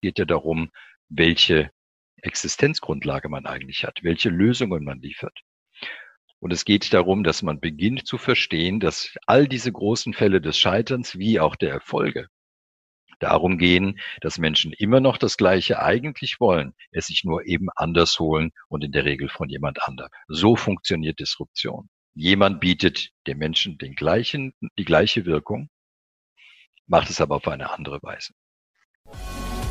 geht ja darum, welche Existenzgrundlage man eigentlich hat, welche Lösungen man liefert. Und es geht darum, dass man beginnt zu verstehen, dass all diese großen Fälle des Scheiterns wie auch der Erfolge darum gehen, dass Menschen immer noch das Gleiche eigentlich wollen, es sich nur eben anders holen und in der Regel von jemand anderem. So funktioniert Disruption. Jemand bietet dem Menschen den gleichen, die gleiche Wirkung, macht es aber auf eine andere Weise.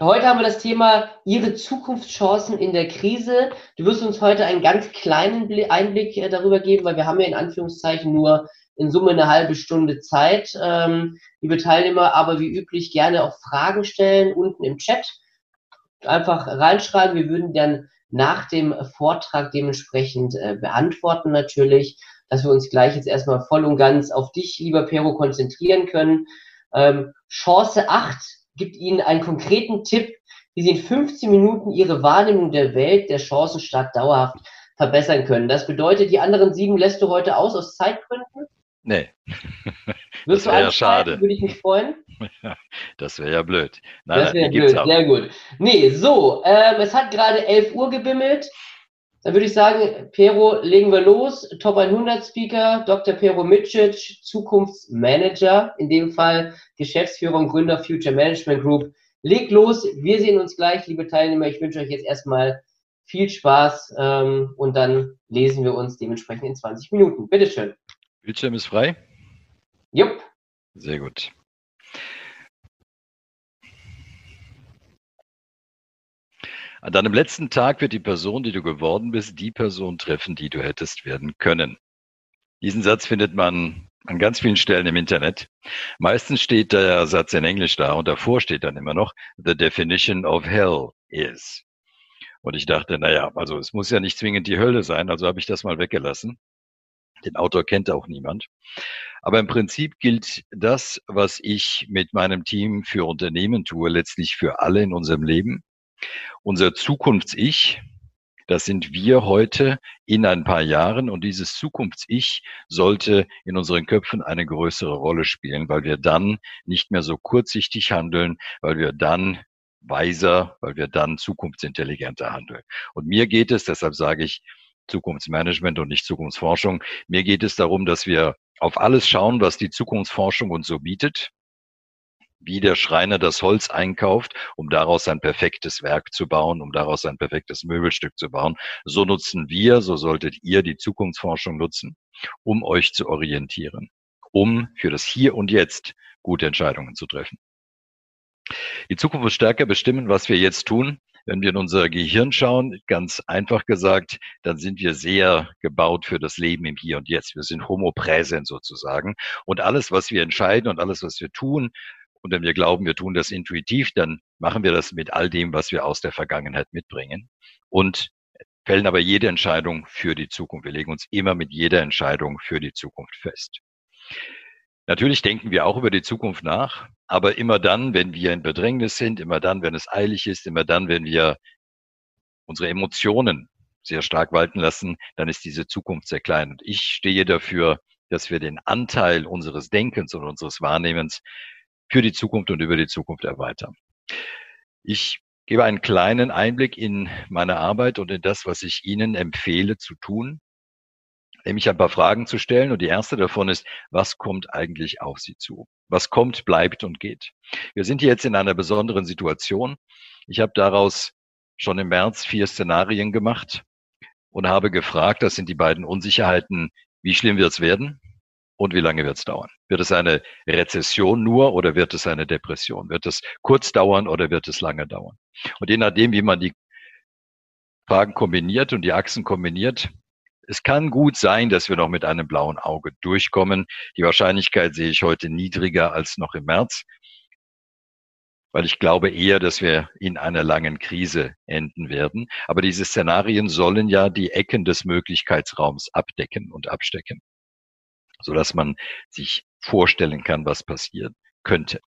Heute haben wir das Thema Ihre Zukunftschancen in der Krise. Du wirst uns heute einen ganz kleinen Einblick äh, darüber geben, weil wir haben ja in Anführungszeichen nur in Summe eine halbe Stunde Zeit. Ähm, liebe Teilnehmer, aber wie üblich gerne auch Fragen stellen unten im Chat. Einfach reinschreiben. Wir würden dann nach dem Vortrag dementsprechend äh, beantworten natürlich, dass wir uns gleich jetzt erstmal voll und ganz auf dich, lieber Pero, konzentrieren können. Ähm, Chance 8 gibt Ihnen einen konkreten Tipp, wie Sie in 15 Minuten Ihre Wahrnehmung der Welt, der Chancen stark dauerhaft verbessern können. Das bedeutet, die anderen sieben lässt du heute aus aus Zeitgründen? Nee. Das wäre ja schade. Würde ich mich freuen. das wäre ja blöd. Nein, das wäre blöd, sehr gut. Nee, so, ähm, es hat gerade 11 Uhr gebimmelt. Dann würde ich sagen, Pero, legen wir los. Top 100 Speaker, Dr. Pero Micic, Zukunftsmanager, in dem Fall Geschäftsführer und Gründer Future Management Group. Legt los, wir sehen uns gleich, liebe Teilnehmer. Ich wünsche euch jetzt erstmal viel Spaß ähm, und dann lesen wir uns dementsprechend in 20 Minuten. Bitteschön. Bildschirm ist frei? Jupp. Sehr gut. An deinem letzten Tag wird die Person, die du geworden bist, die Person treffen, die du hättest werden können. Diesen Satz findet man an ganz vielen Stellen im Internet. Meistens steht der Satz in Englisch da und davor steht dann immer noch, the definition of hell is. Und ich dachte, naja, also es muss ja nicht zwingend die Hölle sein, also habe ich das mal weggelassen. Den Autor kennt auch niemand. Aber im Prinzip gilt das, was ich mit meinem Team für Unternehmen tue, letztlich für alle in unserem Leben. Unser Zukunfts-Ich, das sind wir heute in ein paar Jahren und dieses Zukunfts-Ich sollte in unseren Köpfen eine größere Rolle spielen, weil wir dann nicht mehr so kurzsichtig handeln, weil wir dann weiser, weil wir dann zukunftsintelligenter handeln. Und mir geht es, deshalb sage ich Zukunftsmanagement und nicht Zukunftsforschung, mir geht es darum, dass wir auf alles schauen, was die Zukunftsforschung uns so bietet wie der Schreiner das Holz einkauft, um daraus ein perfektes Werk zu bauen, um daraus ein perfektes Möbelstück zu bauen. So nutzen wir, so solltet ihr die Zukunftsforschung nutzen, um euch zu orientieren, um für das Hier und Jetzt gute Entscheidungen zu treffen. Die Zukunft wird stärker bestimmen, was wir jetzt tun. Wenn wir in unser Gehirn schauen, ganz einfach gesagt, dann sind wir sehr gebaut für das Leben im Hier und Jetzt. Wir sind homo präsent sozusagen. Und alles, was wir entscheiden und alles, was wir tun, und wenn wir glauben, wir tun das intuitiv, dann machen wir das mit all dem, was wir aus der Vergangenheit mitbringen und fällen aber jede Entscheidung für die Zukunft. Wir legen uns immer mit jeder Entscheidung für die Zukunft fest. Natürlich denken wir auch über die Zukunft nach, aber immer dann, wenn wir in Bedrängnis sind, immer dann, wenn es eilig ist, immer dann, wenn wir unsere Emotionen sehr stark walten lassen, dann ist diese Zukunft sehr klein. Und ich stehe dafür, dass wir den Anteil unseres Denkens und unseres Wahrnehmens für die Zukunft und über die Zukunft erweitern. Ich gebe einen kleinen Einblick in meine Arbeit und in das, was ich Ihnen empfehle zu tun, nämlich ein paar Fragen zu stellen. Und die erste davon ist, was kommt eigentlich auf Sie zu? Was kommt, bleibt und geht? Wir sind jetzt in einer besonderen Situation. Ich habe daraus schon im März vier Szenarien gemacht und habe gefragt, das sind die beiden Unsicherheiten, wie schlimm wird es werden und wie lange wird es dauern? Wird es eine Rezession nur oder wird es eine Depression? Wird es kurz dauern oder wird es lange dauern? Und je nachdem, wie man die Fragen kombiniert und die Achsen kombiniert, es kann gut sein, dass wir noch mit einem blauen Auge durchkommen. Die Wahrscheinlichkeit sehe ich heute niedriger als noch im März, weil ich glaube eher, dass wir in einer langen Krise enden werden. Aber diese Szenarien sollen ja die Ecken des Möglichkeitsraums abdecken und abstecken, sodass man sich vorstellen kann, was passieren könnte.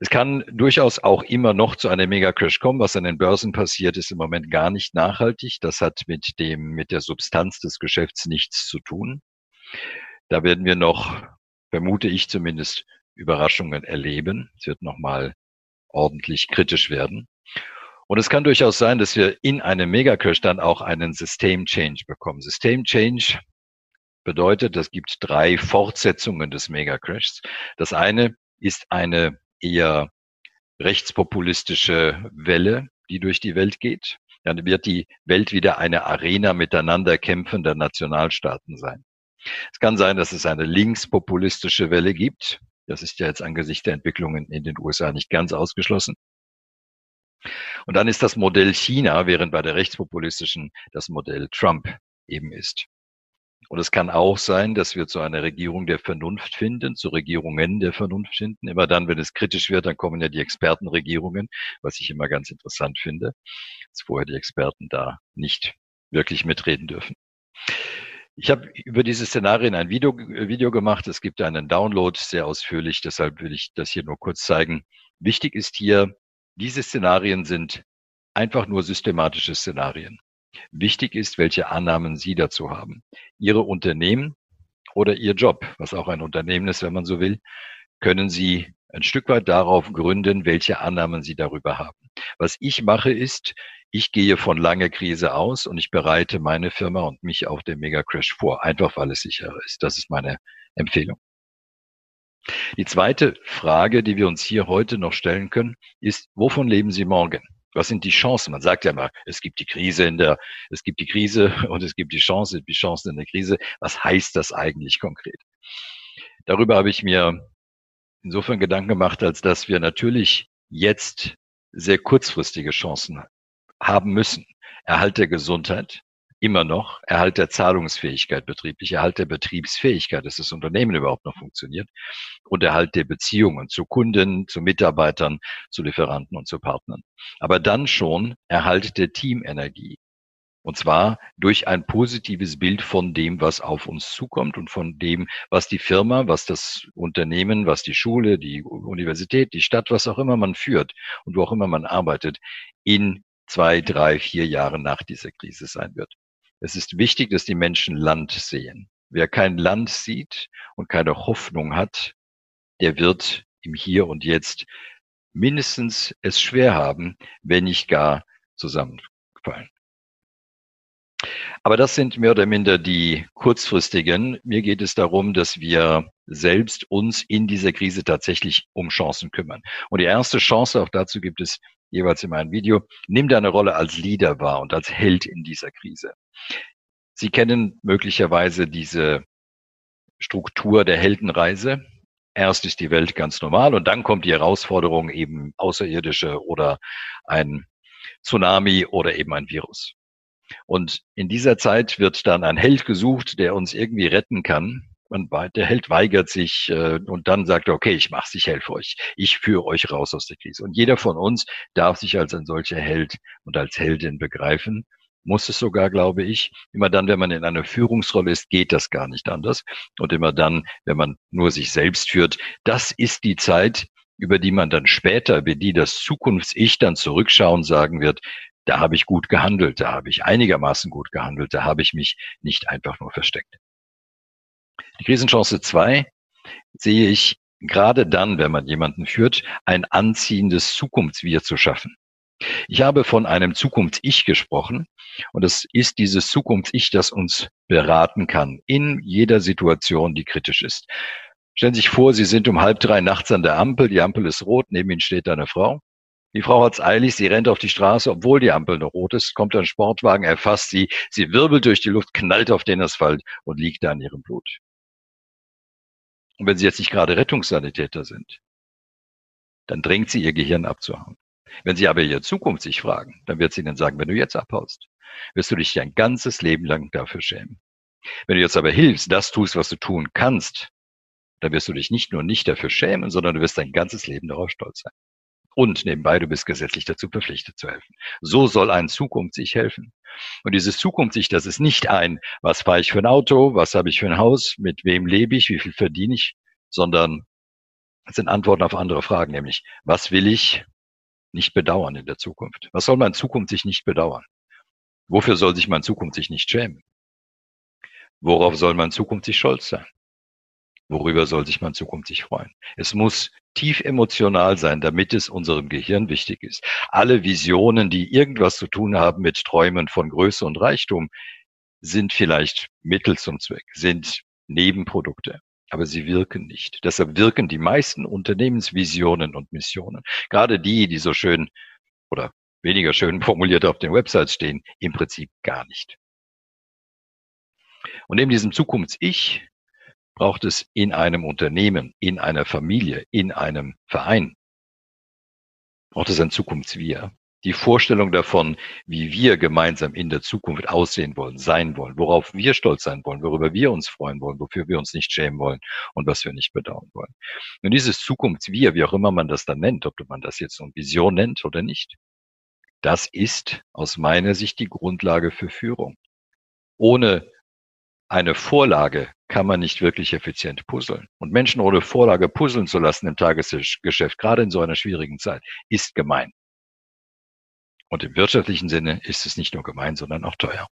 Es kann durchaus auch immer noch zu einem Mega-Crash kommen. Was an den Börsen passiert, ist im Moment gar nicht nachhaltig. Das hat mit dem, mit der Substanz des Geschäfts nichts zu tun. Da werden wir noch, vermute ich zumindest, Überraschungen erleben. Es wird nochmal ordentlich kritisch werden. Und es kann durchaus sein, dass wir in einem Mega-Crash dann auch einen System-Change bekommen. System-Change bedeutet, es gibt drei Fortsetzungen des Mega-Crashs. Das eine ist eine eher rechtspopulistische Welle, die durch die Welt geht. Dann wird die Welt wieder eine Arena miteinander kämpfender Nationalstaaten sein. Es kann sein, dass es eine linkspopulistische Welle gibt. Das ist ja jetzt angesichts der Entwicklungen in den USA nicht ganz ausgeschlossen. Und dann ist das Modell China, während bei der rechtspopulistischen das Modell Trump eben ist. Und es kann auch sein, dass wir zu einer Regierung der Vernunft finden, zu Regierungen der Vernunft finden. Immer dann, wenn es kritisch wird, dann kommen ja die Expertenregierungen, was ich immer ganz interessant finde, dass vorher die Experten da nicht wirklich mitreden dürfen. Ich habe über diese Szenarien ein Video, Video gemacht. Es gibt einen Download sehr ausführlich, deshalb will ich das hier nur kurz zeigen. Wichtig ist hier, diese Szenarien sind einfach nur systematische Szenarien. Wichtig ist, welche Annahmen Sie dazu haben. Ihre Unternehmen oder Ihr Job, was auch ein Unternehmen ist, wenn man so will, können Sie ein Stück weit darauf gründen, welche Annahmen Sie darüber haben. Was ich mache ist, ich gehe von langer Krise aus und ich bereite meine Firma und mich auf den Mega-Crash vor, einfach weil es sicherer ist. Das ist meine Empfehlung. Die zweite Frage, die wir uns hier heute noch stellen können, ist, wovon leben Sie morgen? Was sind die Chancen? Man sagt ja immer, es gibt die Krise in der, es gibt die Krise und es gibt die Chance, die Chancen in der Krise. Was heißt das eigentlich konkret? Darüber habe ich mir insofern Gedanken gemacht, als dass wir natürlich jetzt sehr kurzfristige Chancen haben müssen. Erhalt der Gesundheit, immer noch Erhalt der Zahlungsfähigkeit betrieblich, Erhalt der Betriebsfähigkeit, dass das Unternehmen überhaupt noch funktioniert und Erhalt der Beziehungen zu Kunden, zu Mitarbeitern, zu Lieferanten und zu Partnern. Aber dann schon Erhalt der Teamenergie. Und zwar durch ein positives Bild von dem, was auf uns zukommt und von dem, was die Firma, was das Unternehmen, was die Schule, die Universität, die Stadt, was auch immer man führt und wo auch immer man arbeitet, in zwei, drei, vier Jahren nach dieser Krise sein wird. Es ist wichtig, dass die Menschen Land sehen. Wer kein Land sieht und keine Hoffnung hat, der wird im Hier und Jetzt mindestens es schwer haben, wenn nicht gar zusammenfallen. Aber das sind mehr oder minder die kurzfristigen. Mir geht es darum, dass wir selbst uns in dieser Krise tatsächlich um Chancen kümmern. Und die erste Chance, auch dazu gibt es jeweils in meinem Video, nimm deine Rolle als Leader wahr und als Held in dieser Krise. Sie kennen möglicherweise diese Struktur der Heldenreise. Erst ist die Welt ganz normal und dann kommt die Herausforderung eben außerirdische oder ein Tsunami oder eben ein Virus. Und in dieser Zeit wird dann ein Held gesucht, der uns irgendwie retten kann. Und der Held weigert sich äh, und dann sagt er, okay, ich mach's, ich helfe euch. Ich führe euch raus aus der Krise. Und jeder von uns darf sich als ein solcher Held und als Heldin begreifen muss es sogar, glaube ich. Immer dann, wenn man in einer Führungsrolle ist, geht das gar nicht anders. Und immer dann, wenn man nur sich selbst führt, das ist die Zeit, über die man dann später, über die das Zukunfts-Ich dann zurückschauen sagen wird, da habe ich gut gehandelt, da habe ich einigermaßen gut gehandelt, da habe ich mich nicht einfach nur versteckt. Die Krisenchance zwei sehe ich gerade dann, wenn man jemanden führt, ein anziehendes Zukunftswir zu schaffen. Ich habe von einem Zukunfts-Ich gesprochen und es ist dieses Zukunfts-Ich, das uns beraten kann in jeder Situation, die kritisch ist. Stellen Sie sich vor, Sie sind um halb drei nachts an der Ampel, die Ampel ist rot, neben Ihnen steht eine Frau Die Frau hat's eilig, sie rennt auf die Straße, obwohl die Ampel noch rot ist, kommt ein Sportwagen, erfasst sie, sie wirbelt durch die Luft, knallt auf den Asphalt und liegt da in ihrem Blut. Und wenn sie jetzt nicht gerade Rettungssanitäter sind, dann drängt sie ihr Gehirn abzuhauen. Wenn sie aber ihre Zukunft sich fragen, dann wird sie ihnen sagen, wenn du jetzt abhaust, wirst du dich dein ganzes Leben lang dafür schämen. Wenn du jetzt aber hilfst, das tust, was du tun kannst, dann wirst du dich nicht nur nicht dafür schämen, sondern du wirst dein ganzes Leben darauf stolz sein. Und nebenbei, du bist gesetzlich dazu verpflichtet zu helfen. So soll ein Zukunft sich helfen. Und dieses Zukunft sich, das ist nicht ein, was fahre ich für ein Auto, was habe ich für ein Haus, mit wem lebe ich, wie viel verdiene ich, sondern es sind Antworten auf andere Fragen, nämlich, was will ich nicht bedauern in der Zukunft? Was soll mein Zukunft sich nicht bedauern? Wofür soll sich mein Zukunft sich nicht schämen? Worauf soll mein Zukunft sich stolz sein? Worüber soll sich mein Zukunft sich freuen? Es muss tief emotional sein, damit es unserem Gehirn wichtig ist. Alle Visionen, die irgendwas zu tun haben mit Träumen von Größe und Reichtum, sind vielleicht Mittel zum Zweck, sind Nebenprodukte, aber sie wirken nicht. Deshalb wirken die meisten Unternehmensvisionen und Missionen, gerade die, die so schön oder weniger schön formuliert auf den Websites stehen, im Prinzip gar nicht. Und neben diesem Zukunfts-Ich braucht es in einem Unternehmen, in einer Familie, in einem Verein, braucht es ein Zukunftswir. Die Vorstellung davon, wie wir gemeinsam in der Zukunft aussehen wollen, sein wollen, worauf wir stolz sein wollen, worüber wir uns freuen wollen, wofür wir uns nicht schämen wollen und was wir nicht bedauern wollen. Und dieses Zukunftswir, wie auch immer man das dann nennt, ob man das jetzt so eine Vision nennt oder nicht, das ist aus meiner Sicht die Grundlage für Führung. Ohne eine Vorlage kann man nicht wirklich effizient puzzeln. Und Menschen ohne Vorlage puzzeln zu lassen im Tagesgeschäft, gerade in so einer schwierigen Zeit, ist gemein. Und im wirtschaftlichen Sinne ist es nicht nur gemein, sondern auch teuer.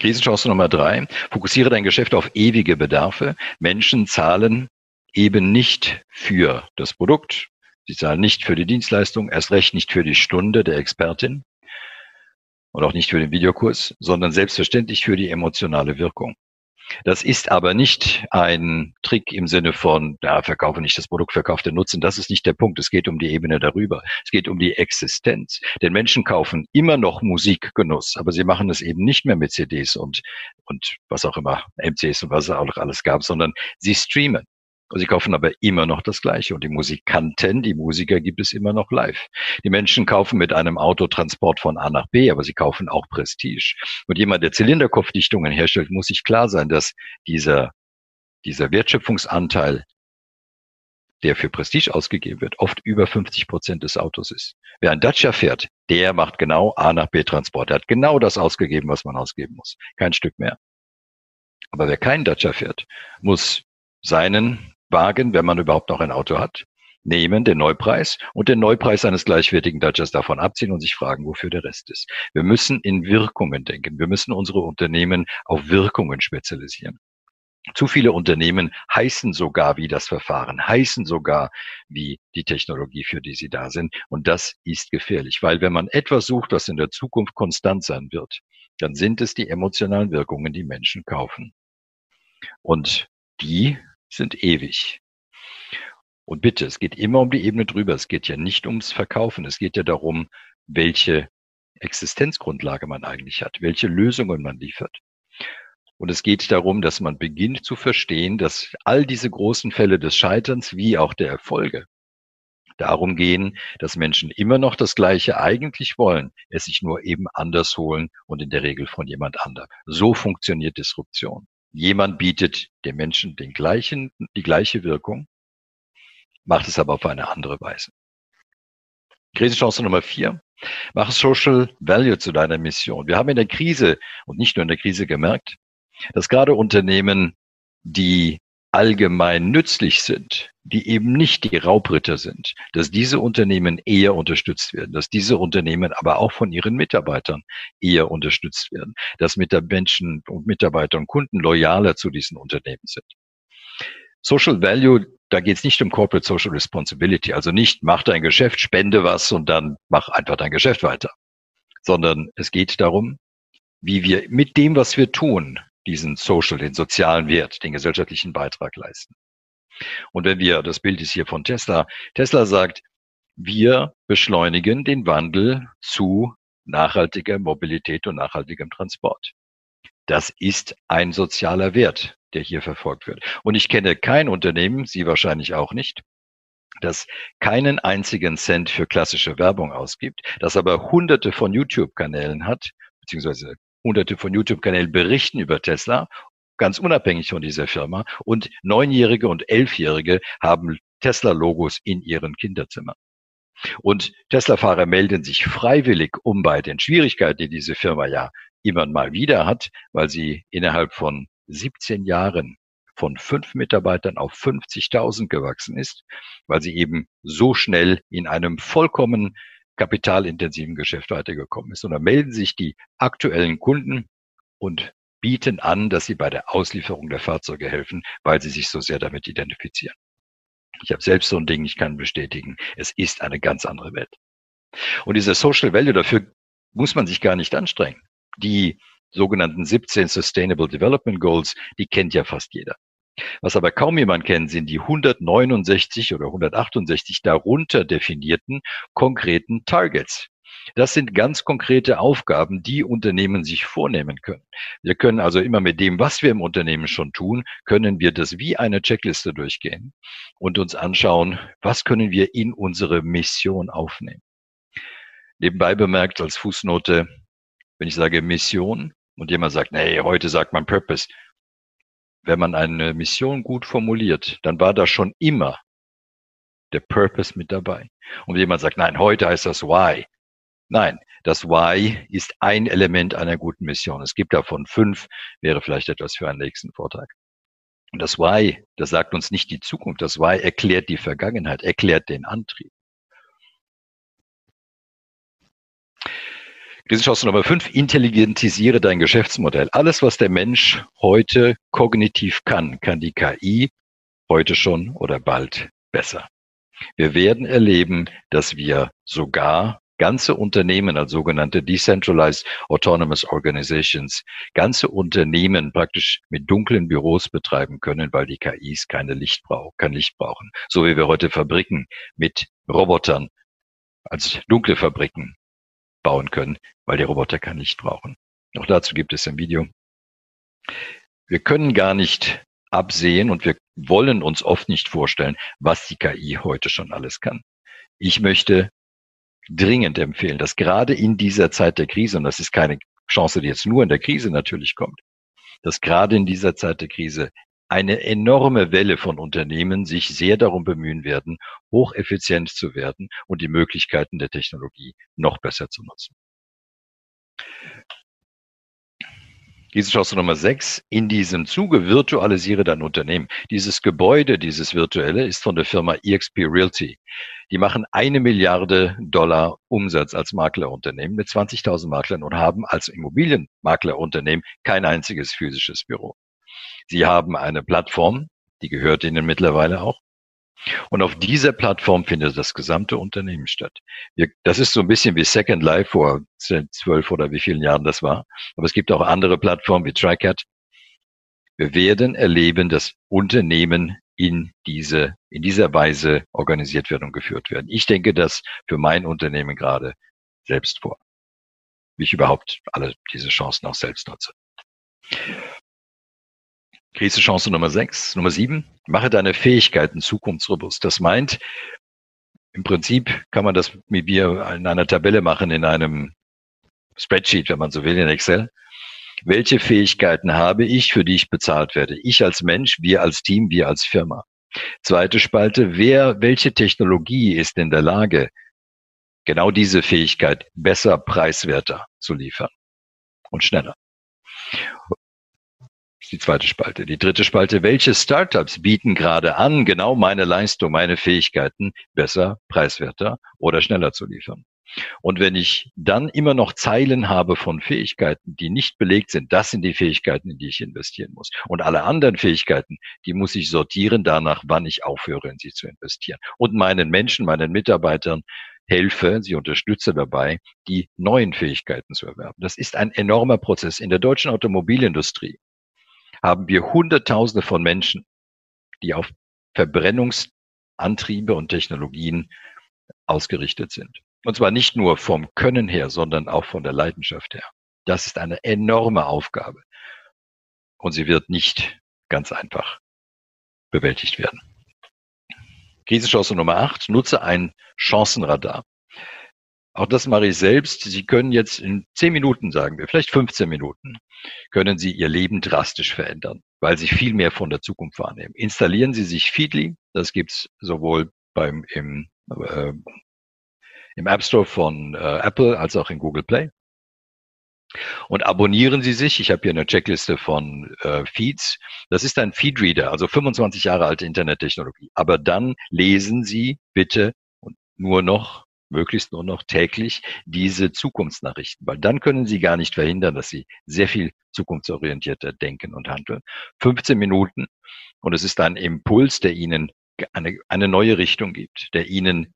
Krisenchance Nummer drei. Fokussiere dein Geschäft auf ewige Bedarfe. Menschen zahlen eben nicht für das Produkt. Sie zahlen nicht für die Dienstleistung, erst recht nicht für die Stunde der Expertin und auch nicht für den Videokurs, sondern selbstverständlich für die emotionale Wirkung. Das ist aber nicht ein Trick im Sinne von, ja, verkaufe nicht das Produkt, verkaufe den Nutzen. Das ist nicht der Punkt. Es geht um die Ebene darüber. Es geht um die Existenz. Denn Menschen kaufen immer noch Musikgenuss, aber sie machen es eben nicht mehr mit CDs und, und was auch immer, MCs und was auch alles gab, sondern sie streamen. Sie kaufen aber immer noch das Gleiche. Und die Musikanten, die Musiker gibt es immer noch live. Die Menschen kaufen mit einem Autotransport von A nach B, aber sie kaufen auch Prestige. Und jemand, der Zylinderkopfdichtungen herstellt, muss sich klar sein, dass dieser, dieser Wertschöpfungsanteil, der für Prestige ausgegeben wird, oft über 50 Prozent des Autos ist. Wer ein Dacia fährt, der macht genau A nach B Transport. Er hat genau das ausgegeben, was man ausgeben muss. Kein Stück mehr. Aber wer keinen Dacia fährt, muss seinen Wagen, wenn man überhaupt noch ein Auto hat, nehmen, den Neupreis und den Neupreis eines gleichwertigen Dodgers davon abziehen und sich fragen, wofür der Rest ist. Wir müssen in Wirkungen denken. Wir müssen unsere Unternehmen auf Wirkungen spezialisieren. Zu viele Unternehmen heißen sogar wie das Verfahren, heißen sogar wie die Technologie, für die sie da sind. Und das ist gefährlich, weil wenn man etwas sucht, was in der Zukunft konstant sein wird, dann sind es die emotionalen Wirkungen, die Menschen kaufen. Und die sind ewig. Und bitte, es geht immer um die Ebene drüber. Es geht ja nicht ums Verkaufen. Es geht ja darum, welche Existenzgrundlage man eigentlich hat, welche Lösungen man liefert. Und es geht darum, dass man beginnt zu verstehen, dass all diese großen Fälle des Scheiterns wie auch der Erfolge darum gehen, dass Menschen immer noch das Gleiche eigentlich wollen, es sich nur eben anders holen und in der Regel von jemand anderem. So funktioniert Disruption. Jemand bietet dem Menschen den gleichen, die gleiche Wirkung, macht es aber auf eine andere Weise. Krisenchance Nummer vier. Mach Social Value zu deiner Mission. Wir haben in der Krise und nicht nur in der Krise gemerkt, dass gerade Unternehmen, die allgemein nützlich sind, die eben nicht die Raubritter sind, dass diese Unternehmen eher unterstützt werden, dass diese Unternehmen aber auch von ihren Mitarbeitern eher unterstützt werden, dass Menschen und Mitarbeiter und Kunden loyaler zu diesen Unternehmen sind. Social Value, da geht es nicht um Corporate Social Responsibility, also nicht mach dein Geschäft, spende was und dann mach einfach dein Geschäft weiter, sondern es geht darum, wie wir mit dem, was wir tun, diesen Social, den sozialen Wert, den gesellschaftlichen Beitrag leisten. Und wenn wir, das Bild ist hier von Tesla, Tesla sagt, wir beschleunigen den Wandel zu nachhaltiger Mobilität und nachhaltigem Transport. Das ist ein sozialer Wert, der hier verfolgt wird. Und ich kenne kein Unternehmen, Sie wahrscheinlich auch nicht, das keinen einzigen Cent für klassische Werbung ausgibt, das aber hunderte von YouTube-Kanälen hat, beziehungsweise hunderte von YouTube-Kanälen berichten über Tesla, ganz unabhängig von dieser Firma. Und Neunjährige und Elfjährige haben Tesla-Logos in ihren Kinderzimmern. Und Tesla-Fahrer melden sich freiwillig um bei den Schwierigkeiten, die diese Firma ja immer mal wieder hat, weil sie innerhalb von 17 Jahren von fünf Mitarbeitern auf 50.000 gewachsen ist, weil sie eben so schnell in einem vollkommen kapitalintensiven Geschäft weitergekommen ist. Und da melden sich die aktuellen Kunden und bieten an, dass sie bei der Auslieferung der Fahrzeuge helfen, weil sie sich so sehr damit identifizieren. Ich habe selbst so ein Ding, ich kann bestätigen, es ist eine ganz andere Welt. Und diese Social Value, dafür muss man sich gar nicht anstrengen. Die sogenannten 17 Sustainable Development Goals, die kennt ja fast jeder. Was aber kaum jemand kennt, sind die 169 oder 168 darunter definierten konkreten Targets. Das sind ganz konkrete Aufgaben, die Unternehmen sich vornehmen können. Wir können also immer mit dem, was wir im Unternehmen schon tun, können wir das wie eine Checkliste durchgehen und uns anschauen, was können wir in unsere Mission aufnehmen. Nebenbei bemerkt als Fußnote, wenn ich sage Mission und jemand sagt, nee, heute sagt man Purpose, wenn man eine Mission gut formuliert, dann war da schon immer der Purpose mit dabei. Und jemand sagt, nein, heute heißt das Why. Nein, das Why ist ein Element einer guten Mission. Es gibt davon fünf, wäre vielleicht etwas für einen nächsten Vortrag. Und das Why, das sagt uns nicht die Zukunft. Das Why erklärt die Vergangenheit, erklärt den Antrieb. Krisenchance Nummer fünf, intelligentisiere dein Geschäftsmodell. Alles, was der Mensch heute kognitiv kann, kann die KI heute schon oder bald besser. Wir werden erleben, dass wir sogar ganze Unternehmen als sogenannte Decentralized Autonomous Organizations, ganze Unternehmen praktisch mit dunklen Büros betreiben können, weil die KIs keine Licht brauchen, kein Licht brauchen. So wie wir heute Fabriken mit Robotern als dunkle Fabriken bauen können, weil die Roboter kein Licht brauchen. Auch dazu gibt es ein Video. Wir können gar nicht absehen und wir wollen uns oft nicht vorstellen, was die KI heute schon alles kann. Ich möchte dringend empfehlen, dass gerade in dieser Zeit der Krise, und das ist keine Chance, die jetzt nur in der Krise natürlich kommt, dass gerade in dieser Zeit der Krise eine enorme Welle von Unternehmen sich sehr darum bemühen werden, hocheffizient zu werden und die Möglichkeiten der Technologie noch besser zu nutzen. Chance Nummer 6. In diesem Zuge virtualisiere dein Unternehmen. Dieses Gebäude, dieses virtuelle, ist von der Firma EXP Realty. Die machen eine Milliarde Dollar Umsatz als Maklerunternehmen mit 20.000 Maklern und haben als Immobilienmaklerunternehmen kein einziges physisches Büro. Sie haben eine Plattform, die gehört Ihnen mittlerweile auch. Und auf dieser Plattform findet das gesamte Unternehmen statt. Wir, das ist so ein bisschen wie Second Life vor zwölf oder wie vielen Jahren das war. Aber es gibt auch andere Plattformen wie TriCat. Wir werden erleben, dass Unternehmen in diese, in dieser Weise organisiert werden und geführt werden. Ich denke das für mein Unternehmen gerade selbst vor. Wie ich überhaupt alle diese Chancen auch selbst nutze. Krisechance Nummer sechs, Nummer sieben, mache deine Fähigkeiten zukunftsrobust. Das meint, im Prinzip kann man das mit mir in einer Tabelle machen, in einem Spreadsheet, wenn man so will, in Excel. Welche Fähigkeiten habe ich, für die ich bezahlt werde? Ich als Mensch, wir als Team, wir als Firma. Zweite Spalte, wer, welche Technologie ist in der Lage, genau diese Fähigkeit besser, preiswerter zu liefern und schneller? Die zweite Spalte. Die dritte Spalte, welche Startups bieten gerade an, genau meine Leistung, meine Fähigkeiten besser, preiswerter oder schneller zu liefern? Und wenn ich dann immer noch Zeilen habe von Fähigkeiten, die nicht belegt sind, das sind die Fähigkeiten, in die ich investieren muss. Und alle anderen Fähigkeiten, die muss ich sortieren danach, wann ich aufhöre, in sie zu investieren. Und meinen Menschen, meinen Mitarbeitern helfe, sie unterstütze dabei, die neuen Fähigkeiten zu erwerben. Das ist ein enormer Prozess. In der deutschen Automobilindustrie haben wir Hunderttausende von Menschen, die auf Verbrennungsantriebe und Technologien ausgerichtet sind. Und zwar nicht nur vom Können her, sondern auch von der Leidenschaft her. Das ist eine enorme Aufgabe. Und sie wird nicht ganz einfach bewältigt werden. Krisenchance Nummer 8, nutze ein Chancenradar. Auch das mache ich selbst. Sie können jetzt in 10 Minuten, sagen wir, vielleicht 15 Minuten, können Sie Ihr Leben drastisch verändern, weil Sie viel mehr von der Zukunft wahrnehmen. Installieren Sie sich Feedly. Das gibt's sowohl beim, im, äh, im App Store von äh, Apple als auch in Google Play. Und abonnieren Sie sich. Ich habe hier eine Checkliste von äh, Feeds. Das ist ein Feedreader, also 25 Jahre alte Internettechnologie. Aber dann lesen Sie bitte nur noch, möglichst nur noch täglich diese Zukunftsnachrichten, weil dann können Sie gar nicht verhindern, dass Sie sehr viel zukunftsorientierter denken und handeln. 15 Minuten und es ist ein Impuls, der Ihnen eine, eine neue Richtung gibt, der Ihnen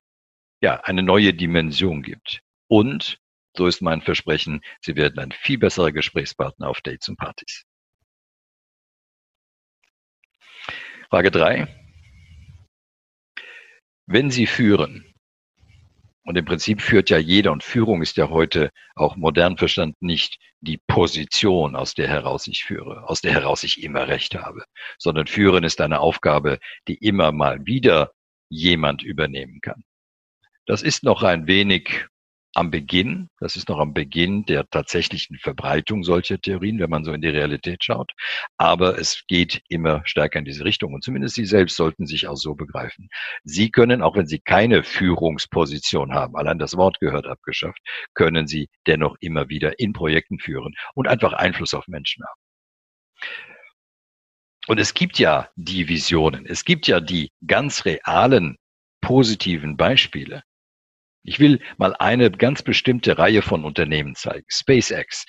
ja eine neue Dimension gibt. Und so ist mein Versprechen, Sie werden ein viel besserer Gesprächspartner auf Dates und Partys. Frage drei: Wenn Sie führen, und im Prinzip führt ja jeder, und Führung ist ja heute auch modern verstanden nicht die Position, aus der heraus ich führe, aus der heraus ich immer Recht habe, sondern Führen ist eine Aufgabe, die immer mal wieder jemand übernehmen kann. Das ist noch ein wenig am Beginn, das ist noch am Beginn der tatsächlichen Verbreitung solcher Theorien, wenn man so in die Realität schaut. Aber es geht immer stärker in diese Richtung. Und zumindest Sie selbst sollten sich auch so begreifen. Sie können, auch wenn Sie keine Führungsposition haben, allein das Wort gehört abgeschafft, können Sie dennoch immer wieder in Projekten führen und einfach Einfluss auf Menschen haben. Und es gibt ja die Visionen, es gibt ja die ganz realen positiven Beispiele. Ich will mal eine ganz bestimmte Reihe von Unternehmen zeigen. SpaceX.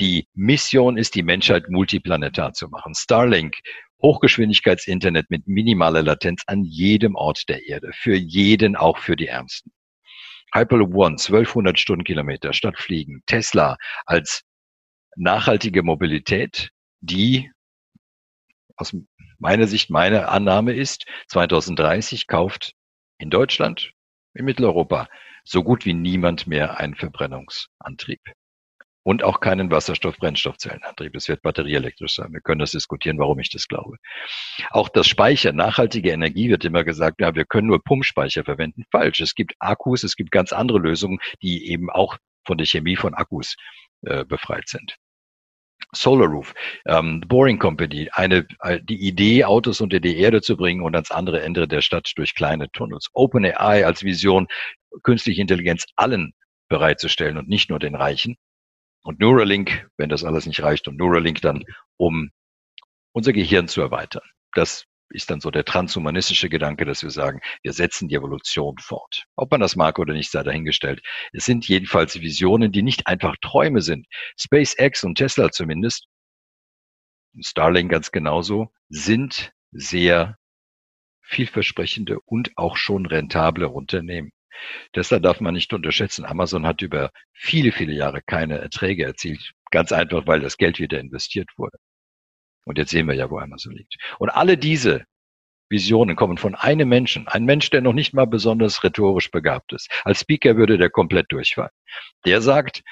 Die Mission ist, die Menschheit multiplanetar zu machen. Starlink. Hochgeschwindigkeitsinternet mit minimaler Latenz an jedem Ort der Erde. Für jeden, auch für die Ärmsten. Hyperloop One, 1200 Stundenkilometer statt Fliegen. Tesla als nachhaltige Mobilität, die aus meiner Sicht meine Annahme ist, 2030 kauft in Deutschland, in Mitteleuropa so gut wie niemand mehr einen Verbrennungsantrieb. Und auch keinen Wasserstoff-Brennstoffzellenantrieb. Es wird batterieelektrisch sein. Wir können das diskutieren, warum ich das glaube. Auch das Speicher, nachhaltige Energie wird immer gesagt, ja, wir können nur Pumpspeicher verwenden. Falsch. Es gibt Akkus, es gibt ganz andere Lösungen, die eben auch von der Chemie von Akkus äh, befreit sind. Solar Roof, ähm, Boring Company, eine, äh, die Idee, Autos unter die Erde zu bringen und ans andere Ende der Stadt durch kleine Tunnels. OpenAI als Vision, künstliche Intelligenz allen bereitzustellen und nicht nur den Reichen. Und Neuralink, wenn das alles nicht reicht, und Neuralink dann, um unser Gehirn zu erweitern. Das ist dann so der transhumanistische Gedanke, dass wir sagen, wir setzen die Evolution fort. Ob man das mag oder nicht, sei dahingestellt. Es sind jedenfalls Visionen, die nicht einfach Träume sind. SpaceX und Tesla zumindest, Starlink ganz genauso, sind sehr vielversprechende und auch schon rentable Unternehmen. Deshalb darf man nicht unterschätzen, Amazon hat über viele, viele Jahre keine Erträge erzielt. Ganz einfach, weil das Geld wieder investiert wurde. Und jetzt sehen wir ja, wo Amazon liegt. Und alle diese Visionen kommen von einem Menschen, ein Mensch, der noch nicht mal besonders rhetorisch begabt ist. Als Speaker würde der komplett durchfallen. Der sagt,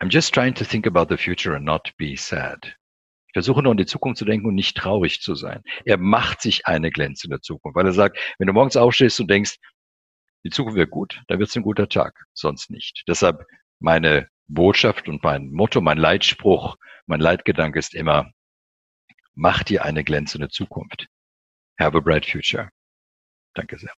I'm just trying to think about the future and not be sad. Ich versuche nur an die Zukunft zu denken und nicht traurig zu sein. Er macht sich eine glänzende Zukunft, weil er sagt, wenn du morgens aufstehst und denkst, die Zukunft wird gut, dann wird es ein guter Tag, sonst nicht. Deshalb meine Botschaft und mein Motto, mein Leitspruch, mein Leitgedanke ist immer, mach dir eine glänzende Zukunft. Have a bright future. Danke sehr.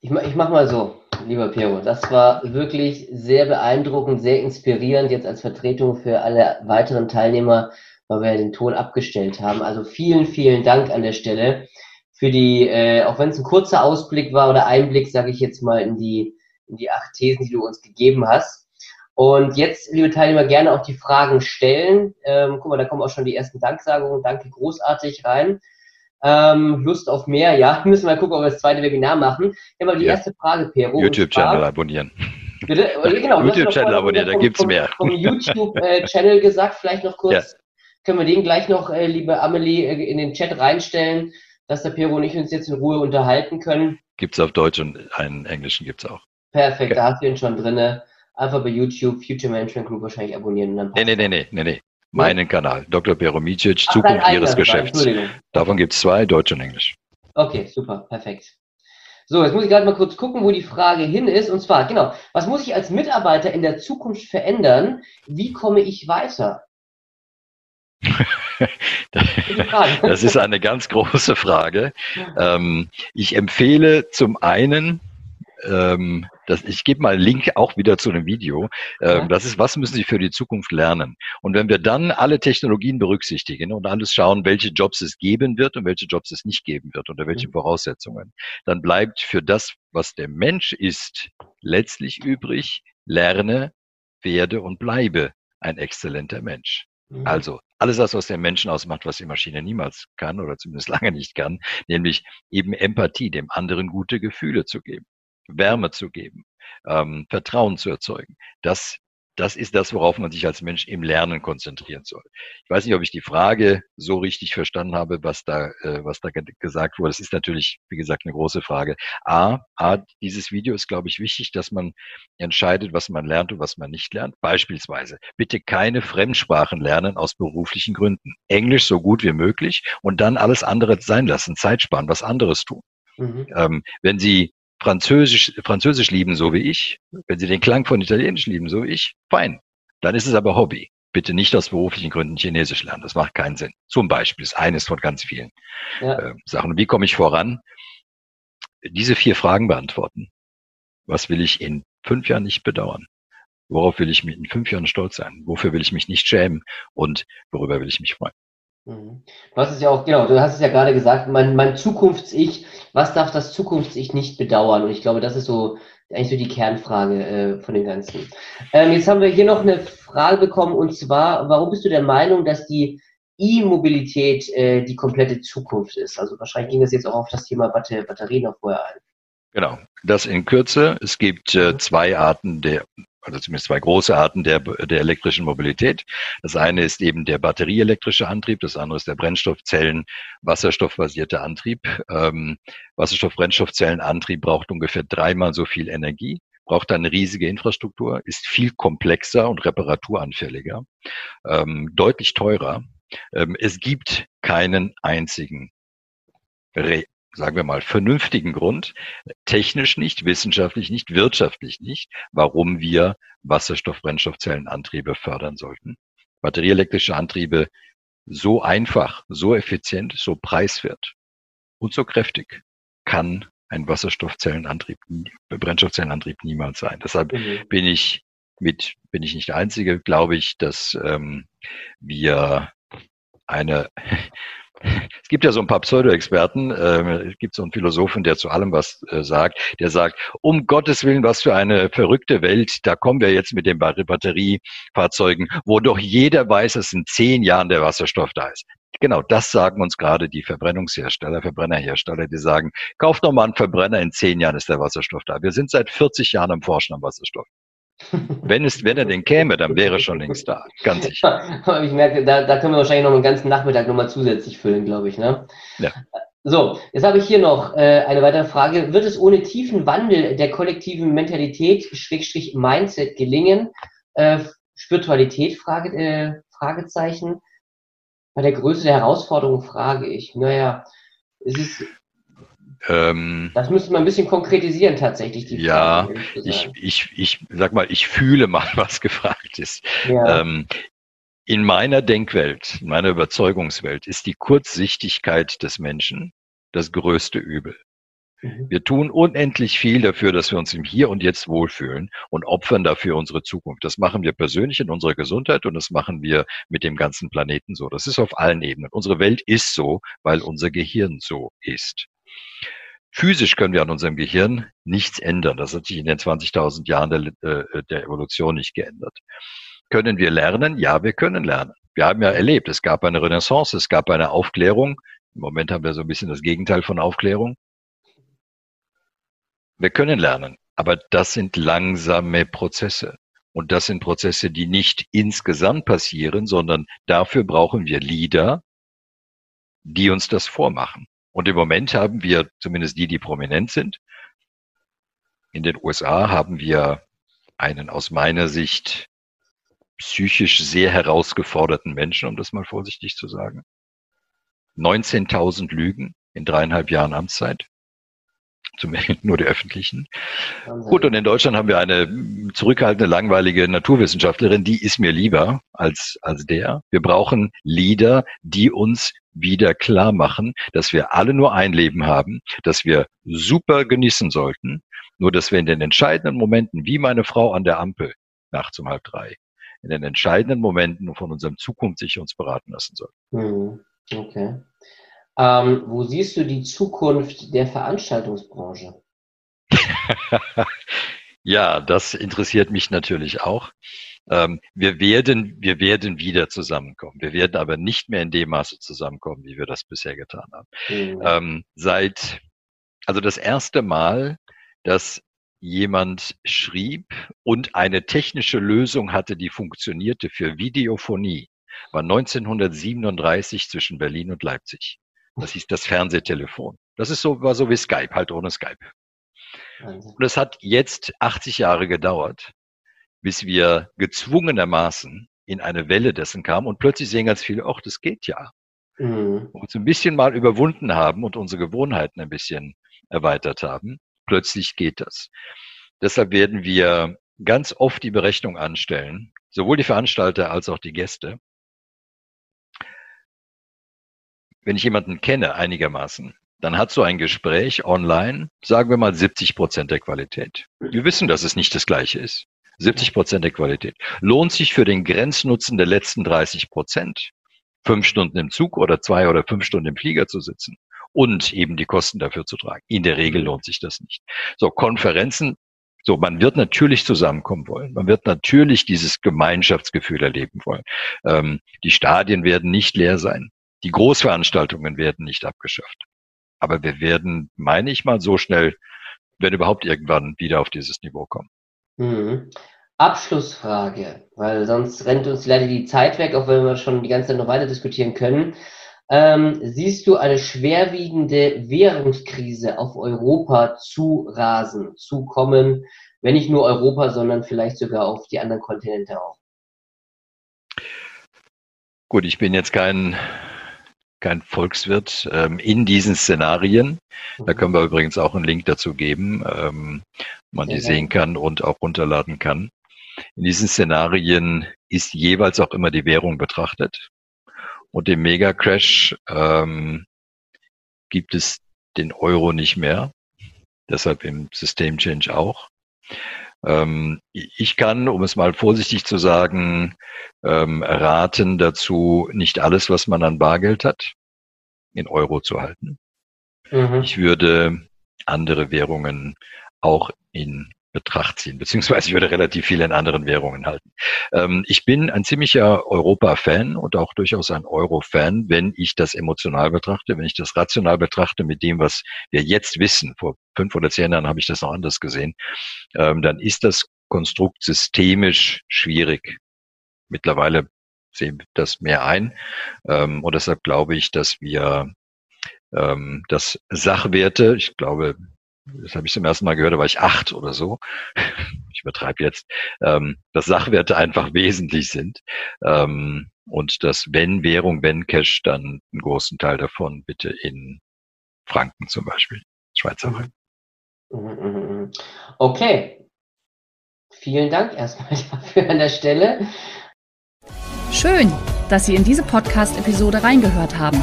Ich, ich mach mal so, lieber Piero. Das war wirklich sehr beeindruckend, sehr inspirierend jetzt als Vertretung für alle weiteren Teilnehmer, weil wir den Ton abgestellt haben. Also vielen, vielen Dank an der Stelle für die, äh, auch wenn es ein kurzer Ausblick war oder Einblick, sage ich jetzt mal, in die, in die acht Thesen, die du uns gegeben hast. Und jetzt, liebe Teilnehmer, gerne auch die Fragen stellen. Ähm, guck mal, da kommen auch schon die ersten Danksagungen. Danke, großartig rein. Ähm, Lust auf mehr, ja. Müssen wir mal gucken, ob wir das zweite Webinar machen. Ja, mal die ja. erste Frage, Pero. YouTube-Channel abonnieren. Bitte? Genau, YouTube-Channel abonnieren, da gibt's vom, mehr. Vom YouTube-Channel gesagt, vielleicht noch kurz. Ja können wir den gleich noch, äh, liebe Amelie, äh, in den Chat reinstellen, dass der Pero und ich uns jetzt in Ruhe unterhalten können. Gibt es auf Deutsch und einen englischen gibt es auch. Perfekt, okay. da hast du ihn schon drin. Einfach bei YouTube Future Management Group wahrscheinlich abonnieren. Und dann nee, nee, nee, nee, nee, nee. Meinen Kanal, Dr. Peromicic, Zukunft Ihres Geschäfts. Davon gibt es zwei, Deutsch und Englisch. Okay, super, perfekt. So, jetzt muss ich gerade mal kurz gucken, wo die Frage hin ist. Und zwar, genau, was muss ich als Mitarbeiter in der Zukunft verändern? Wie komme ich weiter? das ist eine ganz große Frage. Ähm, ich empfehle zum einen, ähm, das, ich gebe mal einen Link auch wieder zu einem Video. Ähm, Das ist, was müssen Sie für die Zukunft lernen? Und wenn wir dann alle Technologien berücksichtigen und alles schauen, welche Jobs es geben wird und welche Jobs es nicht geben wird, unter welchen mhm. Voraussetzungen, dann bleibt für das, was der Mensch ist, letztlich übrig, lerne, werde und bleibe ein exzellenter Mensch. Mhm. Also alles das, was den Menschen ausmacht, was die Maschine niemals kann oder zumindest lange nicht kann, nämlich eben Empathie, dem anderen gute Gefühle zu geben. Wärme zu geben, ähm, Vertrauen zu erzeugen. Das das ist das, worauf man sich als Mensch im Lernen konzentrieren soll. Ich weiß nicht, ob ich die Frage so richtig verstanden habe, was da, äh, was da gesagt wurde. Das ist natürlich, wie gesagt, eine große Frage. A, A, dieses Video ist, glaube ich, wichtig, dass man entscheidet, was man lernt und was man nicht lernt. Beispielsweise, bitte keine Fremdsprachen lernen aus beruflichen Gründen. Englisch so gut wie möglich und dann alles andere sein lassen, Zeit sparen, was anderes tun. Mhm. Ähm, wenn Sie Französisch, Französisch lieben, so wie ich, wenn Sie den Klang von Italienisch lieben, so wie ich, fein. Dann ist es aber Hobby. Bitte nicht aus beruflichen Gründen Chinesisch lernen. Das macht keinen Sinn. Zum Beispiel ist eines von ganz vielen ja. äh, Sachen. wie komme ich voran? Diese vier Fragen beantworten. Was will ich in fünf Jahren nicht bedauern? Worauf will ich in fünf Jahren stolz sein? Wofür will ich mich nicht schämen? Und worüber will ich mich freuen? Mhm. Du hast es ja auch, genau, du hast es ja gerade gesagt, mein, mein Zukunfts-Ich, was darf das Zukunfts-Ich nicht bedauern? Und ich glaube, das ist so eigentlich so die Kernfrage äh, von dem Ganzen. Ähm, jetzt haben wir hier noch eine Frage bekommen und zwar, warum bist du der Meinung, dass die E-Mobilität äh, die komplette Zukunft ist? Also wahrscheinlich ging das jetzt auch auf das Thema Batter Batterien noch vorher ein. Genau, das in Kürze. Es gibt äh, zwei Arten der also zumindest zwei große Arten der, der elektrischen Mobilität. Das eine ist eben der batterieelektrische Antrieb, das andere ist der Brennstoffzellen wasserstoffbasierte Antrieb. Ähm, Wasserstoff-Brennstoffzellenantrieb braucht ungefähr dreimal so viel Energie braucht eine riesige Infrastruktur, ist viel komplexer und reparaturanfälliger, ähm, deutlich teurer. Ähm, es gibt keinen einzigen sagen wir mal, vernünftigen Grund, technisch nicht, wissenschaftlich nicht, wirtschaftlich nicht, warum wir Wasserstoff-Brennstoffzellenantriebe fördern sollten. Batterieelektrische Antriebe so einfach, so effizient, so preiswert und so kräftig kann ein Wasserstoffzellenantrieb, Brennstoffzellenantrieb niemals sein. Deshalb mhm. bin ich mit, bin ich nicht der Einzige, glaube ich, dass ähm, wir eine es gibt ja so ein paar Pseudo-Experten, äh, es gibt so einen Philosophen, der zu allem was äh, sagt, der sagt, um Gottes Willen, was für eine verrückte Welt, da kommen wir jetzt mit den Batteriefahrzeugen, wo doch jeder weiß, dass in zehn Jahren der Wasserstoff da ist. Genau, das sagen uns gerade die Verbrennungshersteller, Verbrennerhersteller, die sagen, kauft doch mal einen Verbrenner, in zehn Jahren ist der Wasserstoff da. Wir sind seit 40 Jahren am Forschen am Wasserstoff. Wenn, es, wenn er denn käme, dann wäre er schon längst da, ganz sicher. ich merke, da, da können wir wahrscheinlich noch einen ganzen Nachmittag nochmal zusätzlich füllen, glaube ich. Ne? Ja. So, jetzt habe ich hier noch äh, eine weitere Frage. Wird es ohne tiefen Wandel der kollektiven Mentalität, Schrägstrich Mindset gelingen? Äh, Spiritualität, Frage, äh, Fragezeichen. Bei der Größe der Herausforderung frage ich, naja, es ist ähm, das müsste man ein bisschen konkretisieren tatsächlich. Die ja, ich, ich, ich sag mal, ich fühle mal, was gefragt ist. Ja. Ähm, in meiner Denkwelt, in meiner Überzeugungswelt ist die Kurzsichtigkeit des Menschen das größte Übel. Mhm. Wir tun unendlich viel dafür, dass wir uns im Hier und Jetzt wohlfühlen und opfern dafür unsere Zukunft. Das machen wir persönlich in unserer Gesundheit und das machen wir mit dem ganzen Planeten so. Das ist auf allen Ebenen. Unsere Welt ist so, weil unser Gehirn so ist. Physisch können wir an unserem Gehirn nichts ändern. Das hat sich in den 20.000 Jahren der, äh, der Evolution nicht geändert. Können wir lernen? Ja, wir können lernen. Wir haben ja erlebt, es gab eine Renaissance, es gab eine Aufklärung. Im Moment haben wir so ein bisschen das Gegenteil von Aufklärung. Wir können lernen, aber das sind langsame Prozesse. Und das sind Prozesse, die nicht insgesamt passieren, sondern dafür brauchen wir Leader, die uns das vormachen. Und im Moment haben wir, zumindest die, die prominent sind, in den USA haben wir einen aus meiner Sicht psychisch sehr herausgeforderten Menschen, um das mal vorsichtig zu sagen. 19.000 Lügen in dreieinhalb Jahren Amtszeit zumindest nur die öffentlichen. Wahnsinn. Gut, und in Deutschland haben wir eine zurückhaltende, langweilige Naturwissenschaftlerin, die ist mir lieber als, als der. Wir brauchen Leader, die uns wieder klar machen, dass wir alle nur ein Leben haben, dass wir super genießen sollten, nur dass wir in den entscheidenden Momenten, wie meine Frau an der Ampel, nachts um halb drei, in den entscheidenden Momenten von unserem Zukunft sich uns beraten lassen sollten. Hm, okay. Ähm, wo siehst du die Zukunft der Veranstaltungsbranche? ja, das interessiert mich natürlich auch. Ähm, wir werden, wir werden wieder zusammenkommen. Wir werden aber nicht mehr in dem Maße zusammenkommen, wie wir das bisher getan haben. Mhm. Ähm, seit, also das erste Mal, dass jemand schrieb und eine technische Lösung hatte, die funktionierte für Videophonie, war 1937 zwischen Berlin und Leipzig. Das hieß das Fernsehtelefon. Das ist so, war so wie Skype, halt ohne Skype. Und es hat jetzt 80 Jahre gedauert, bis wir gezwungenermaßen in eine Welle dessen kamen und plötzlich sehen ganz viele, ach, das geht ja. Mhm. Und uns ein bisschen mal überwunden haben und unsere Gewohnheiten ein bisschen erweitert haben. Plötzlich geht das. Deshalb werden wir ganz oft die Berechnung anstellen, sowohl die Veranstalter als auch die Gäste, wenn ich jemanden kenne einigermaßen, dann hat so ein Gespräch online, sagen wir mal 70 Prozent der Qualität. Wir wissen, dass es nicht das Gleiche ist. 70 Prozent der Qualität. Lohnt sich für den Grenznutzen der letzten 30 Prozent, fünf Stunden im Zug oder zwei oder fünf Stunden im Flieger zu sitzen und eben die Kosten dafür zu tragen. In der Regel lohnt sich das nicht. So, Konferenzen, so, man wird natürlich zusammenkommen wollen. Man wird natürlich dieses Gemeinschaftsgefühl erleben wollen. Ähm, die Stadien werden nicht leer sein. Die Großveranstaltungen werden nicht abgeschafft. Aber wir werden, meine ich mal, so schnell, wenn überhaupt irgendwann wieder auf dieses Niveau kommen. Mhm. Abschlussfrage, weil sonst rennt uns leider die Zeit weg, auch wenn wir schon die ganze Zeit noch weiter diskutieren können. Ähm, siehst du eine schwerwiegende Währungskrise auf Europa zu rasen, zu kommen, wenn nicht nur Europa, sondern vielleicht sogar auf die anderen Kontinente auch? Gut, ich bin jetzt kein kein Volkswirt ähm, in diesen Szenarien. Da mhm. können wir übrigens auch einen Link dazu geben, ähm, man die sehen kann und auch runterladen kann. In diesen Szenarien ist jeweils auch immer die Währung betrachtet. Und im Mega-Crash ähm, gibt es den Euro nicht mehr. Deshalb im System Change auch. Ähm, ich kann, um es mal vorsichtig zu sagen, ähm, raten dazu, nicht alles, was man an Bargeld hat, in Euro zu halten. Mhm. Ich würde andere Währungen auch in Betracht ziehen, beziehungsweise ich würde relativ viel in anderen Währungen halten. Ähm, ich bin ein ziemlicher Europa-Fan und auch durchaus ein Euro-Fan, wenn ich das emotional betrachte, wenn ich das rational betrachte mit dem, was wir jetzt wissen. Vor fünf oder zehn Jahren habe ich das noch anders gesehen. Ähm, dann ist das Konstrukt systemisch schwierig. Mittlerweile sehen wir das mehr ein. Ähm, und deshalb glaube ich, dass wir ähm, dass Sachwerte, ich glaube, das habe ich zum ersten Mal gehört, da war ich acht oder so. Ich übertreibe jetzt, ähm, dass Sachwerte einfach wesentlich sind. Ähm, und dass wenn Währung, wenn Cash, dann einen großen Teil davon bitte in Franken zum Beispiel, Schweizer Franken. Mhm, mhm, mhm. Okay. Vielen Dank erstmal dafür an der Stelle. Schön, dass Sie in diese Podcast-Episode reingehört haben.